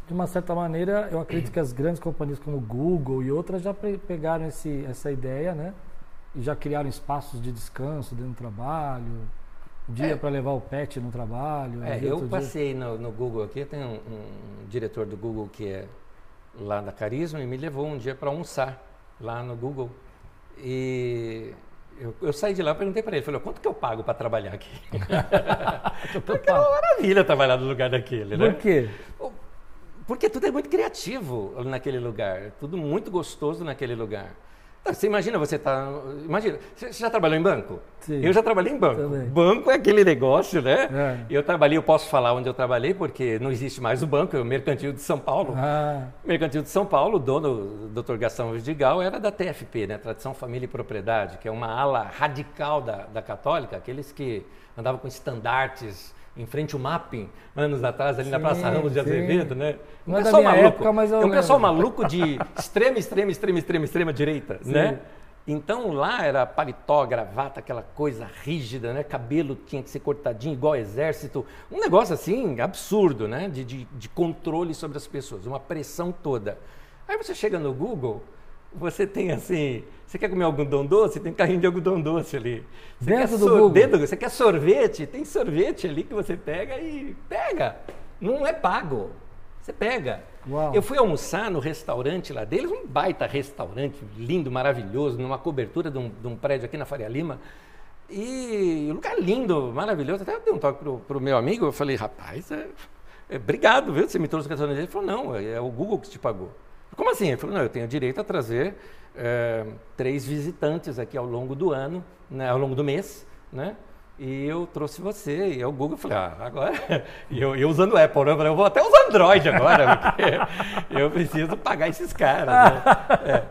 A: De uma certa maneira, eu acredito que as grandes companhias como Google e outras já pegaram esse, essa ideia, né? E já criaram espaços de descanso dentro do trabalho, dia é. para levar o pet no trabalho.
B: É, eu passei no, no, Google aqui, tem um, um, diretor do Google que é lá da Carisma e me levou um dia para almoçar lá no Google. E eu, eu saí de lá e perguntei para ele, falei, quanto que eu pago para trabalhar aqui? Porque é uma maravilha trabalhar no lugar daquele,
A: né? Por quê?
B: Porque tudo é muito criativo naquele lugar, tudo muito gostoso naquele lugar. Você imagina, você tá. Imagina, você já trabalhou em banco? Sim. Eu já trabalhei em banco. Também. Banco é aquele negócio, né? É. Eu trabalhei, eu posso falar onde eu trabalhei, porque não existe mais o banco, é o Mercantil de São Paulo. Ah. Mercantil de São Paulo, o dono, o Dr. Gastão Vidigal, era da TFP, né? Tradição, Família e Propriedade, que é uma ala radical da, da católica, aqueles que andavam com estandartes em frente ao mapping, anos atrás, ali sim, na Praça Ramos de Azevedo, né? Um
A: Não é pessoal maluco. Época, mas
B: eu é um pessoal maluco de extrema, extrema, extrema, extrema, extrema direita, sim. né? Então lá era paletó, gravata, aquela coisa rígida, né? Cabelo tinha que ser cortadinho, igual exército. Um negócio assim absurdo, né? De, de, de controle sobre as pessoas, uma pressão toda. Aí você chega no Google, você tem assim, você quer comer algodão doce? Tem carrinho de algodão doce ali. Você
A: dentro do Google. Dentro,
B: você quer sorvete? Tem sorvete ali que você pega e pega. Não é pago. Você pega. Uau. Eu fui almoçar no restaurante lá deles, um baita restaurante, lindo, maravilhoso, numa cobertura de um, de um prédio aqui na Faria Lima. E um lugar lindo, maravilhoso. Até eu dei um toque pro, pro meu amigo, eu falei, rapaz, é, é, obrigado, viu? Você me trouxe o restaurante. Ele falou, não, é o Google que te pagou. Como assim? Ele falou, não, eu tenho direito a trazer é, três visitantes aqui ao longo do ano, né, ao longo do mês, né? E eu trouxe você, e eu Google, falei, ah, agora, e eu, eu usando Apple, né? eu falei, eu vou até usar Android agora, porque eu preciso pagar esses caras, né? É.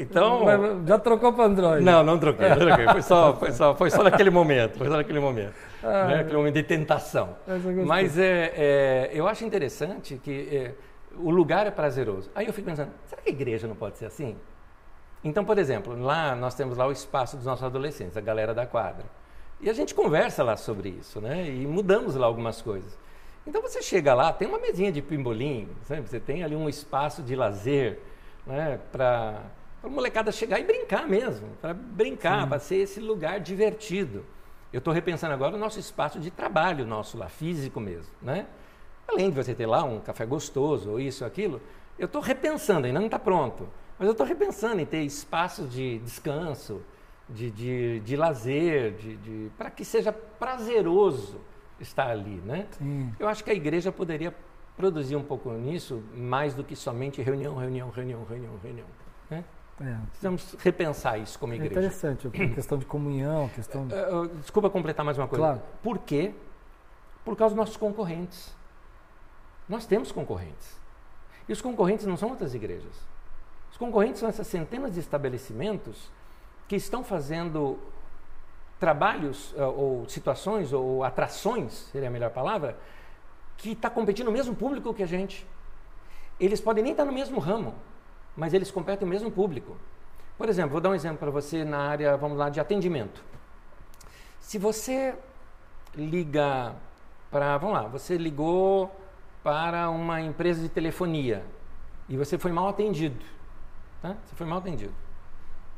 B: Então...
A: Mas já trocou para Android?
B: Não, não troquei, não troquei. Foi, só, foi, só, foi só naquele momento, foi só naquele momento, ah, né? aquele momento de tentação. Mas é, é, eu acho interessante que é, o lugar é prazeroso. Aí eu fico pensando, será que a igreja não pode ser assim? Então, por exemplo, lá nós temos lá o espaço dos nossos adolescentes, a galera da quadra. E a gente conversa lá sobre isso, né? E mudamos lá algumas coisas. Então você chega lá, tem uma mesinha de pimbolim, sabe? você tem ali um espaço de lazer, né? Para a molecada chegar e brincar mesmo, para brincar, para ser esse lugar divertido. Eu estou repensando agora o nosso espaço de trabalho, nosso lá, físico mesmo, né? Além de você ter lá um café gostoso, ou isso, ou aquilo, eu estou repensando, ainda não está pronto. Mas eu estou repensando em ter espaços de descanso, de, de, de lazer, de, de para que seja prazeroso estar ali, né? Sim. Eu acho que a igreja poderia produzir um pouco nisso, mais do que somente reunião, reunião, reunião, reunião, reunião. Né? É. Precisamos repensar isso como é igreja.
A: É interessante, a questão de comunhão, questão. De...
B: Uh, desculpa completar mais uma coisa. Claro. Por quê? Por causa dos nossos concorrentes. Nós temos concorrentes. E os concorrentes não são outras igrejas. Os concorrentes são essas centenas de estabelecimentos que estão fazendo trabalhos eh, ou situações ou atrações, seria a melhor palavra, que está competindo no mesmo público que a gente. Eles podem nem estar no mesmo ramo, mas eles competem no mesmo público. Por exemplo, vou dar um exemplo para você na área, vamos lá, de atendimento. Se você liga para, vamos lá, você ligou para uma empresa de telefonia e você foi mal atendido. Tá? Você foi mal atendido.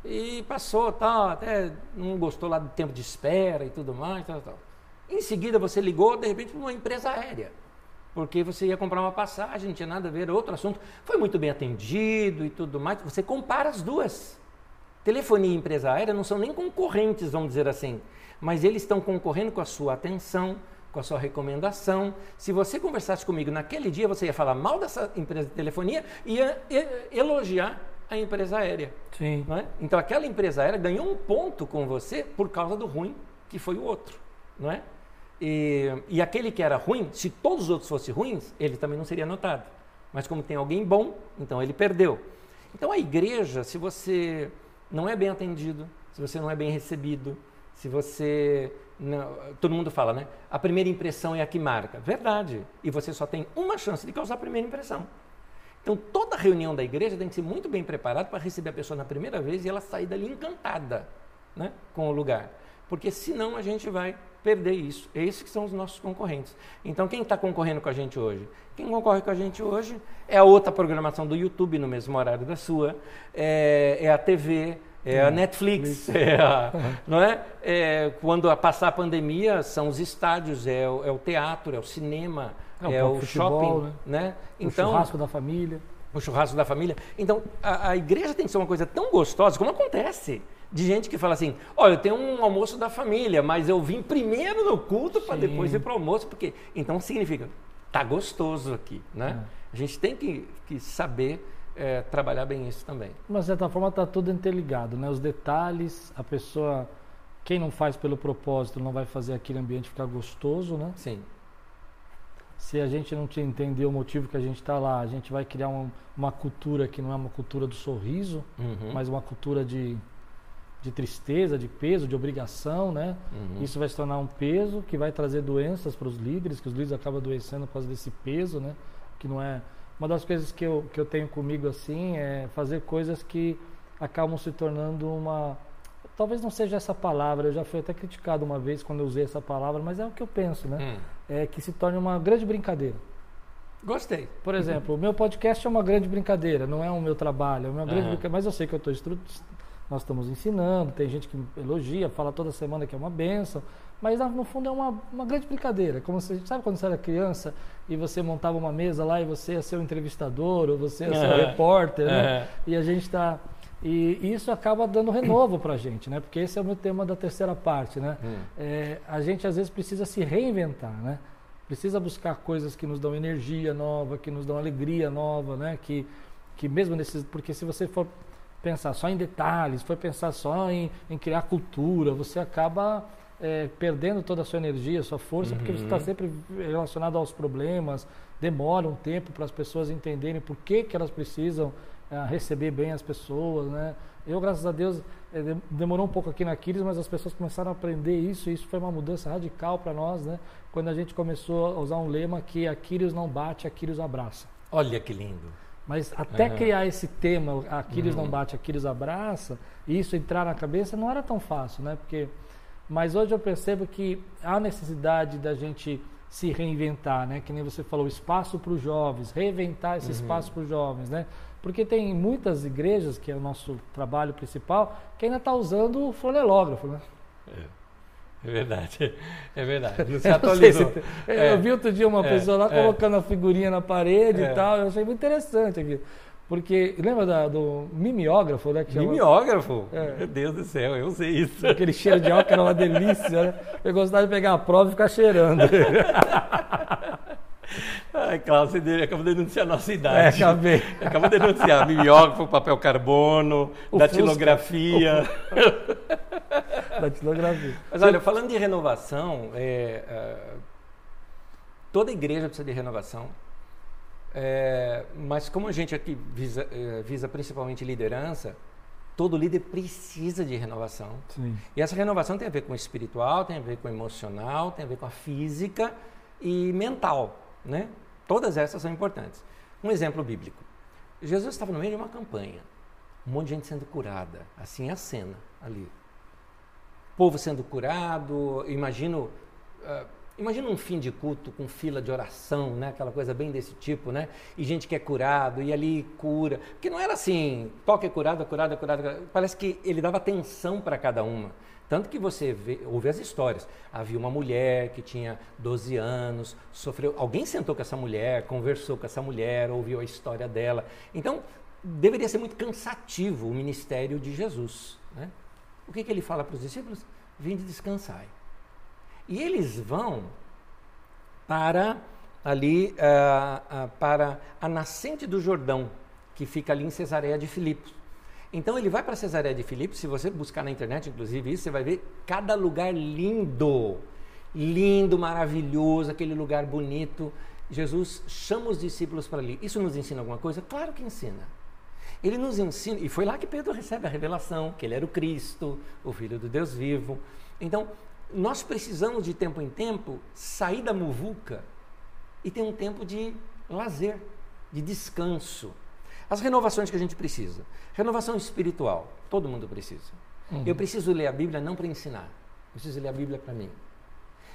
B: E passou, tal, até não gostou lá do tempo de espera e tudo mais, tal, tal. Em seguida você ligou, de repente, para uma empresa aérea. Porque você ia comprar uma passagem, não tinha nada a ver, outro assunto. Foi muito bem atendido e tudo mais. Você compara as duas. telefonia e empresa aérea não são nem concorrentes, vamos dizer assim, mas eles estão concorrendo com a sua atenção, com a sua recomendação. Se você conversasse comigo naquele dia, você ia falar mal dessa empresa de telefonia e ia elogiar a empresa aérea.
A: Sim.
B: É? Então aquela empresa aérea ganhou um ponto com você por causa do ruim que foi o outro, não é? E, e aquele que era ruim, se todos os outros fossem ruins, ele também não seria notado. Mas como tem alguém bom, então ele perdeu. Então a igreja, se você não é bem atendido, se você não é bem recebido, se você. Não, todo mundo fala, né? A primeira impressão é a que marca. Verdade. E você só tem uma chance de causar a primeira impressão. Então toda reunião da igreja tem que ser muito bem preparada para receber a pessoa na primeira vez e ela sair dali encantada né, com o lugar. Porque senão a gente vai perder isso. Esses que são os nossos concorrentes. Então quem está concorrendo com a gente hoje? Quem concorre com a gente hoje é a outra programação do YouTube no mesmo horário da sua, é, é a TV, é a Netflix, é a, não é? é? Quando passar a pandemia, são os estádios, é o, é o teatro, é o cinema, é, é o, futebol, shopping, né? né?
A: Então, o churrasco da família.
B: O churrasco da família. Então, a, a, igreja tem que ser uma coisa tão gostosa, como acontece, de gente que fala assim, olha, eu tenho um almoço da família, mas eu vim primeiro no culto para depois ir para o almoço, porque então significa, tá gostoso aqui, né? É. A gente tem que, que saber é, trabalhar bem isso também.
A: Mas, de certa forma, está tudo interligado, né? Os detalhes, a pessoa, quem não faz pelo propósito, não vai fazer aquele ambiente ficar gostoso, né?
B: Sim.
A: Se a gente não entender o motivo que a gente está lá, a gente vai criar uma, uma, cultura que não é uma cultura do sorriso, uhum. mas uma cultura de, de tristeza, de peso, de obrigação, né? Uhum. Isso vai se tornar um peso que vai trazer doenças para os líderes, que os líderes acabam adoecendo por causa desse peso, né? Que não é uma das coisas que eu, que eu tenho comigo assim é fazer coisas que acabam se tornando uma. Talvez não seja essa palavra, eu já fui até criticado uma vez quando eu usei essa palavra, mas é o que eu penso, né? Hum. É que se torne uma grande brincadeira.
B: Gostei.
A: Por exemplo, o meu podcast é uma grande brincadeira, não é o meu trabalho, é uma grande uhum. brincadeira, mas eu sei que eu estou nós estamos ensinando, tem gente que elogia, fala toda semana que é uma benção, mas no fundo é uma, uma grande brincadeira. Como você sabe quando você era criança e você montava uma mesa lá e você ia ser o entrevistador ou você ia ser o repórter, né? E a gente está e isso acaba dando renovo para a gente, né? Porque esse é o meu tema da terceira parte, né? Hum. É, a gente às vezes precisa se reinventar, né? Precisa buscar coisas que nos dão energia nova, que nos dão alegria nova, né? Que, que mesmo nesses, porque se você for pensar só em detalhes, for pensar só em, em criar cultura, você acaba é, perdendo toda a sua energia, sua força, uhum. porque você está uhum. sempre relacionado aos problemas, demora um tempo para as pessoas entenderem por que, que elas precisam é, receber bem as pessoas, né? Eu, graças a Deus, é, demorou um pouco aqui na Aquiles, mas as pessoas começaram a aprender isso, e isso foi uma mudança radical para nós, né? Quando a gente começou a usar um lema que Aquiles não bate, Aquiles abraça.
B: Olha que lindo!
A: Mas até uhum. criar esse tema, Aquiles uhum. não bate, Aquiles abraça, e isso entrar na cabeça não era tão fácil, né? Porque mas hoje eu percebo que há necessidade da gente se reinventar, né? Que nem você falou, espaço para os jovens, reinventar esse uhum. espaço para os jovens, né? Porque tem muitas igrejas, que é o nosso trabalho principal, que ainda está usando o fonelógrafo, né?
B: É. É verdade, é verdade. Não se atualizou. Se,
A: é. Eu vi outro dia uma é. pessoa lá é. colocando a figurinha na parede e é. tal, eu achei muito interessante aqui. Porque, lembra da, do mimeógrafo, né?
B: Mimeógrafo? É. Meu Deus do céu, eu usei isso.
A: Aquele cheiro de álcool era uma delícia, né? Eu gostava de pegar a prova e ficar cheirando.
B: Ai, Cláudio, você acabou de denunciar a nossa idade.
A: É, acabei.
B: Acabou de denunciar mimeógrafo, papel carbono, o datilografia.
A: O... datilografia.
B: Mas olha, falando de renovação, é, é, toda igreja precisa de renovação. É, mas como a gente aqui visa, é, visa, principalmente liderança, todo líder precisa de renovação.
A: Sim.
B: E essa renovação tem a ver com o espiritual, tem a ver com o emocional, tem a ver com a física e mental, né? Todas essas são importantes. Um exemplo bíblico. Jesus estava no meio de uma campanha, um monte de gente sendo curada, assim é a cena ali. Povo sendo curado, imagino uh, Imagina um fim de culto com fila de oração, né? Aquela coisa bem desse tipo, né? E gente que é curado, e ali cura. Porque não era assim, toque é curado, curado, curado. Parece que ele dava atenção para cada uma. Tanto que você vê, ouve as histórias. Havia uma mulher que tinha 12 anos, sofreu. Alguém sentou com essa mulher, conversou com essa mulher, ouviu a história dela. Então, deveria ser muito cansativo o ministério de Jesus. Né? O que, que ele fala para os discípulos? Vinde descansar. E eles vão para ali, uh, uh, para a nascente do Jordão, que fica ali em Cesareia de Filipos. Então ele vai para Cesareia de Filipos, se você buscar na internet, inclusive, isso, você vai ver cada lugar lindo, lindo, maravilhoso, aquele lugar bonito. Jesus chama os discípulos para ali. Isso nos ensina alguma coisa? Claro que ensina. Ele nos ensina, e foi lá que Pedro recebe a revelação, que ele era o Cristo, o Filho do Deus vivo. Então, nós precisamos de tempo em tempo sair da muvuca e ter um tempo de lazer, de descanso. As renovações que a gente precisa. Renovação espiritual, todo mundo precisa. Uhum. Eu preciso ler a Bíblia não para ensinar, eu preciso ler a Bíblia para mim.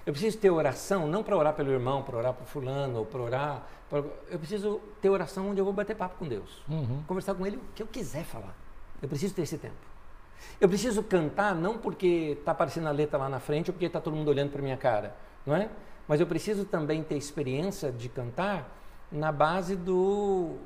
B: Eu preciso ter oração não para orar pelo irmão, para orar para fulano, ou para orar. Pra... Eu preciso ter oração onde eu vou bater papo com Deus. Uhum. Conversar com Ele o que eu quiser falar. Eu preciso ter esse tempo. Eu preciso cantar não porque está aparecendo a letra lá na frente ou porque está todo mundo olhando para minha cara, não é? Mas eu preciso também ter experiência de cantar na base do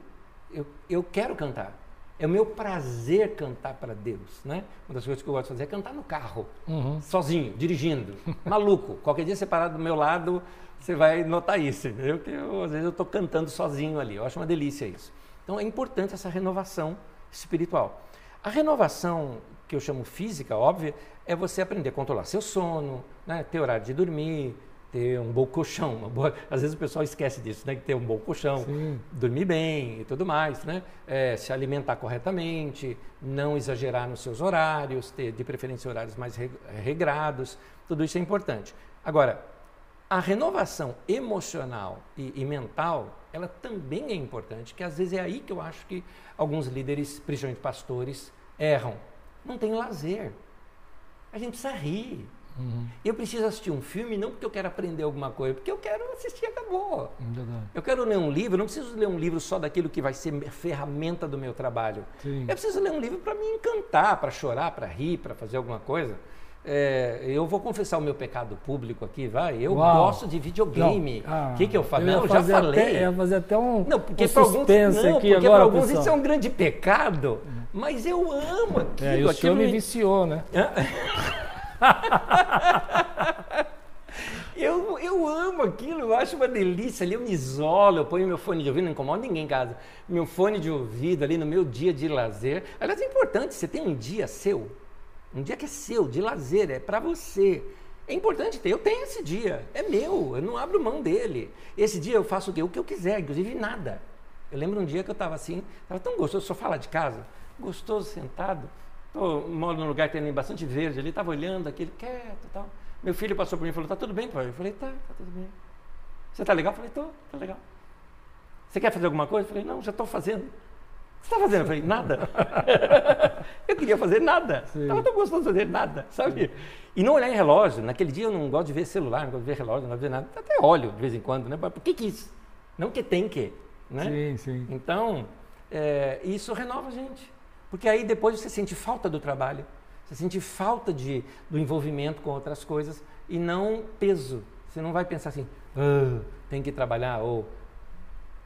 B: eu, eu quero cantar. É o meu prazer cantar para Deus, né? Uma das coisas que eu gosto de fazer é cantar no carro, uhum. sozinho, dirigindo, maluco. Qualquer dia você parar do meu lado, você vai notar isso, entendeu? Que eu, às vezes eu estou cantando sozinho ali. Eu acho uma delícia isso. Então é importante essa renovação espiritual. A renovação que eu chamo física, óbvia, é você aprender a controlar seu sono, né? ter horário de dormir, ter um bom colchão. Boa... Às vezes o pessoal esquece disso, né? Ter um bom colchão, Sim. dormir bem e tudo mais, né? É, se alimentar corretamente, não exagerar nos seus horários, ter de preferência horários mais regrados, tudo isso é importante. Agora, a renovação emocional e, e, mental, ela também é importante, que às vezes é aí que eu acho que alguns líderes, principalmente pastores, erram. Não tem lazer. A gente precisa rir, Uhum. Eu preciso assistir um filme não porque eu quero aprender alguma coisa, porque eu quero assistir e acabou. Verdade. Eu quero ler um livro, não preciso ler um livro só daquilo que vai ser ferramenta do meu trabalho. Sim. Eu preciso ler um livro para me encantar, para chorar, para rir, para fazer alguma coisa. É, eu vou confessar o meu pecado público aqui, vai. Eu Uau. gosto de videogame. O ah, que, que eu faço? Eu, não, eu já falei.
A: Até, eu ia fazer até um,
B: não, porque
A: um
B: suspense
A: alguns, não,
B: aqui
A: porque agora,
B: para alguns isso é um grande pecado, mas eu amo aquilo. É,
A: e o senhor me viciou, né?
B: eu, eu amo aquilo, eu acho uma delícia. Ali eu me isolo, eu ponho meu fone de ouvido, não incomoda ninguém em casa. Meu fone de ouvido ali no meu dia de lazer. Aliás, é importante, você tem um dia seu, um dia que é seu, de lazer, é para você. É importante ter, eu tenho esse dia, é meu, eu não abro mão dele. Esse dia eu faço o, o que eu quiser, inclusive nada. Eu lembro um dia que eu estava assim, estava tão gostoso, só falar de casa, gostoso, sentado. Eu moro num lugar que tem bastante verde ali, estava olhando aquele quieto e tal. Meu filho passou por mim e falou: Tá tudo bem, pai? Eu falei: Tá, tá tudo bem. Você tá legal? Eu falei: Tô, tá legal. Você quer fazer alguma coisa? Eu falei: Não, já estou fazendo. Você está fazendo? Eu falei: Nada. eu queria fazer nada. Estava tão gostoso de fazer nada, sabe? E não olhar em relógio. Naquele dia eu não gosto de ver celular, não gosto de ver relógio, não gosto de ver nada. Até olho de vez em quando, né? Por que quis? Não que tem que. Né?
A: Sim, sim.
B: Então, é, isso renova a gente. Porque aí depois você sente falta do trabalho, você sente falta de, do envolvimento com outras coisas e não peso. Você não vai pensar assim, ah, tem que trabalhar ou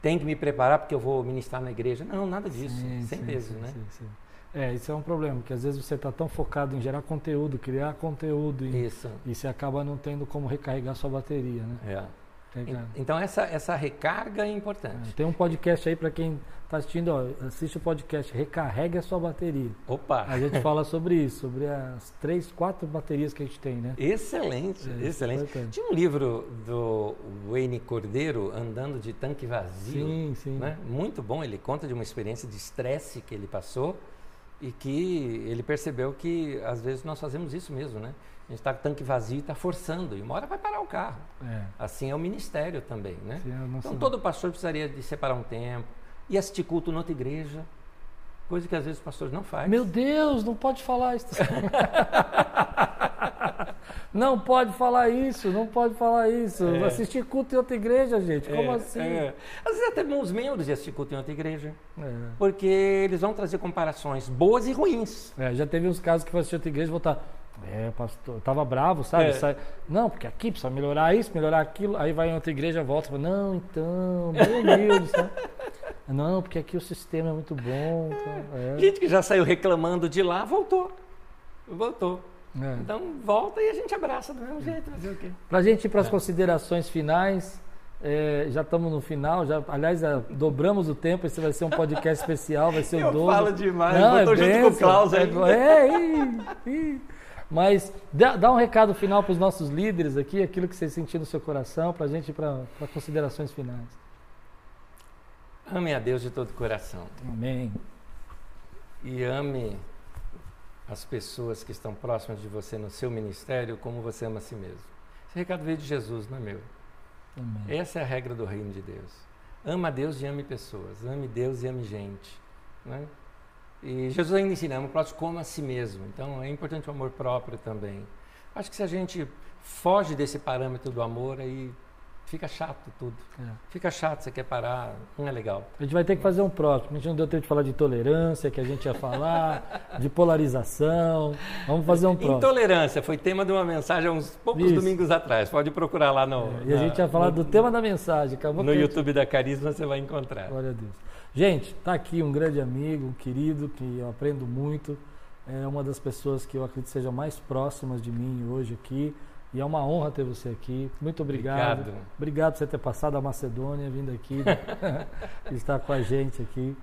B: tem que me preparar porque eu vou ministrar na igreja. Não, nada disso, sim, sem sim, peso,
A: sim,
B: né?
A: É, isso é um problema, porque às vezes você está tão focado em gerar conteúdo, criar conteúdo, e,
B: isso.
A: e você acaba não tendo como recarregar sua bateria, né?
B: É. Então essa, essa recarga é importante.
A: É, tem um podcast aí para quem está assistindo, ó, assiste o podcast, recarregue a sua bateria.
B: Opa!
A: A gente fala sobre isso, sobre as três, quatro baterias que a gente tem, né?
B: Excelente, é, excelente. Tinha um livro do Wayne Cordeiro, Andando de Tanque Vazio.
A: Sim, sim.
B: Né? Muito bom, ele conta de uma experiência de estresse que ele passou e que ele percebeu que às vezes nós fazemos isso mesmo, né? A gente está com tanque vazio e está forçando, e uma hora vai parar o carro. É. Assim é o ministério também, né? Sim, então todo pastor precisaria de separar um tempo e assistir culto em outra igreja, coisa que às vezes os pastores não fazem.
A: Meu Deus, não pode falar isso. não pode falar isso, não pode falar isso. É. Assistir culto em outra igreja, gente, como é, assim? É.
B: Às vezes até bons membros de assistir culto em outra igreja, é. porque eles vão trazer comparações boas e ruins.
A: É, já teve uns casos que foi assistir outra igreja e voltar é, pastor, eu tava bravo, sabe? É. Sai, não, porque aqui precisa melhorar isso, melhorar aquilo. Aí vai em outra igreja, volta e fala, não, então, humilde, sabe? Não, porque aqui o sistema é muito bom. Então,
B: é. Gente que já saiu reclamando de lá, voltou. Voltou. É. Então volta e a gente abraça do mesmo jeito. Fazer o quê?
A: Pra gente ir para as é. considerações finais. É, já estamos no final, já, aliás, é, dobramos o tempo. Esse vai ser um podcast especial, vai ser o
B: Eu
A: dobro.
B: falo demais, Não, eu tô é junto com o Klaus
A: é, é, Mas dá, dá, um recado final para os nossos líderes aqui, aquilo que você sentiu no seu coração, para a gente ir para considerações finais.
B: Ame a Deus de todo o coração.
A: Amém.
B: E ame as pessoas que estão próximas de você no seu ministério como você ama a si mesmo. Esse recado veio de Jesus, não é meu. Amém. Essa é a regra do reino de Deus. Ama a Deus e ame pessoas. Ame Deus e ame gente. Né? E Jesus ainda ensina, ama o próximo como a si mesmo. Então é importante o amor próprio também. Acho que se a gente foge desse parâmetro do amor, aí Fica chato tudo. É. Fica chato, você quer parar, não é legal.
A: A gente vai ter que fazer um próximo. A gente não deu tempo de falar de tolerância, que a gente ia falar, de polarização. Vamos fazer um próximo.
B: Intolerância foi tema de uma mensagem há uns poucos Isso. domingos atrás. Pode procurar lá no.
A: É, e a gente ia falar do tema da mensagem.
B: Acabou no YouTube da Carisma você vai encontrar.
A: Glória a Deus. Gente, está aqui um grande amigo, um querido, que eu aprendo muito. É uma das pessoas que eu acredito sejam mais próximas de mim hoje aqui. E é uma honra ter você aqui. Muito obrigado. Obrigado, obrigado por você ter passado a Macedônia, vindo aqui, estar com a gente aqui.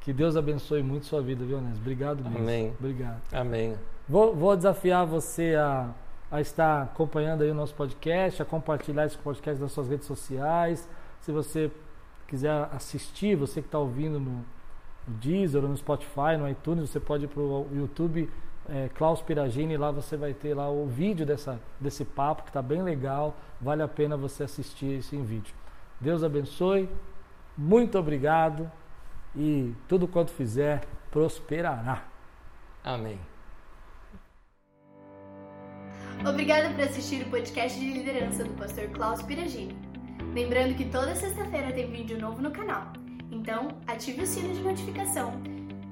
A: Que Deus abençoe muito sua vida, viu, Nes? Obrigado mesmo.
B: Amém.
A: Obrigado.
B: Amém.
A: Vou, vou desafiar você a, a estar acompanhando aí o nosso podcast, a compartilhar esse podcast nas suas redes sociais. Se você quiser assistir, você que está ouvindo no, no Deezer ou no Spotify, no iTunes, você pode ir para o YouTube é, Klaus Piragini, lá você vai ter lá o vídeo dessa, desse papo que está bem legal, vale a pena você assistir isso em vídeo. Deus abençoe, muito obrigado e tudo quanto fizer prosperará.
B: Amém.
C: Obrigada por assistir o podcast de liderança do pastor Klaus Piragini. Lembrando que toda sexta-feira tem vídeo novo no canal. Então, ative o sino de notificação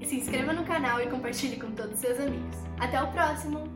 C: se inscreva no canal e compartilhe com todos os seus amigos. Até o próximo!